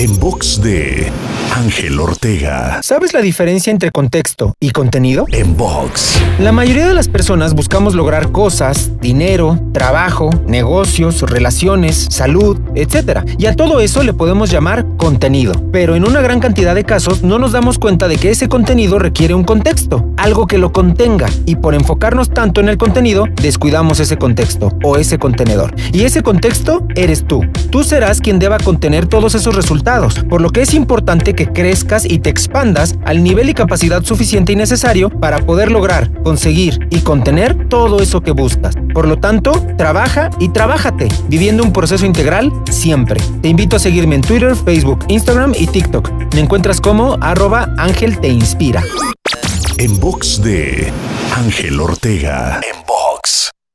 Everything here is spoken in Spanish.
En box de Ángel Ortega. ¿Sabes la diferencia entre contexto y contenido? En box. La mayoría de las personas buscamos lograr cosas, dinero, trabajo, negocios, relaciones, salud, etc. Y a todo eso le podemos llamar contenido. Pero en una gran cantidad de casos no nos damos cuenta de que ese contenido requiere un contexto, algo que lo contenga. Y por enfocarnos tanto en el contenido, descuidamos ese contexto o ese contenedor. Y ese contexto eres tú. Tú serás quien deba contener todos esos resultados, por lo que es importante que crezcas y te expandas al nivel y capacidad suficiente y necesario para poder lograr, conseguir y contener todo eso que buscas. Por lo tanto, trabaja y trabájate, viviendo un proceso integral siempre. Te invito a seguirme en Twitter, Facebook, Instagram y TikTok. Me encuentras como arroba Ángel Te Inspira. En box de Ángel Ortega. En box.